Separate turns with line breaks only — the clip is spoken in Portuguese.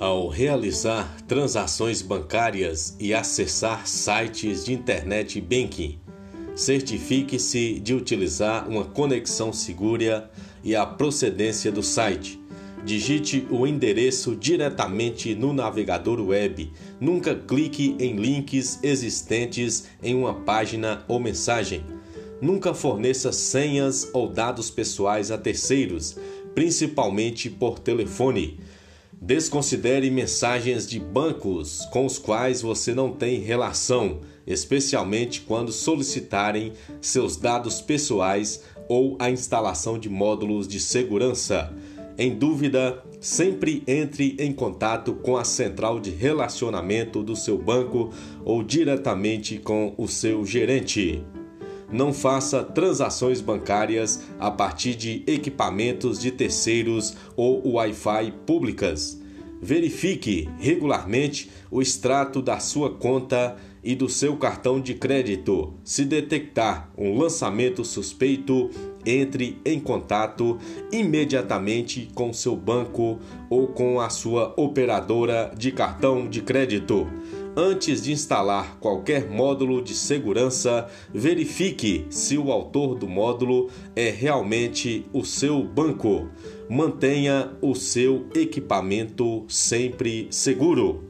Ao realizar transações bancárias e acessar sites de internet banking, certifique-se de utilizar uma conexão segura e a procedência do site. Digite o endereço diretamente no navegador web. Nunca clique em links existentes em uma página ou mensagem. Nunca forneça senhas ou dados pessoais a terceiros, principalmente por telefone. Desconsidere mensagens de bancos com os quais você não tem relação, especialmente quando solicitarem seus dados pessoais ou a instalação de módulos de segurança. Em dúvida, sempre entre em contato com a central de relacionamento do seu banco ou diretamente com o seu gerente não faça transações bancárias a partir de equipamentos de terceiros ou Wi-Fi públicas. Verifique regularmente o extrato da sua conta e do seu cartão de crédito. Se detectar um lançamento suspeito, entre em contato imediatamente com seu banco ou com a sua operadora de cartão de crédito. Antes de instalar qualquer módulo de segurança, verifique se o autor do módulo é realmente o seu banco. Mantenha o seu equipamento sempre seguro.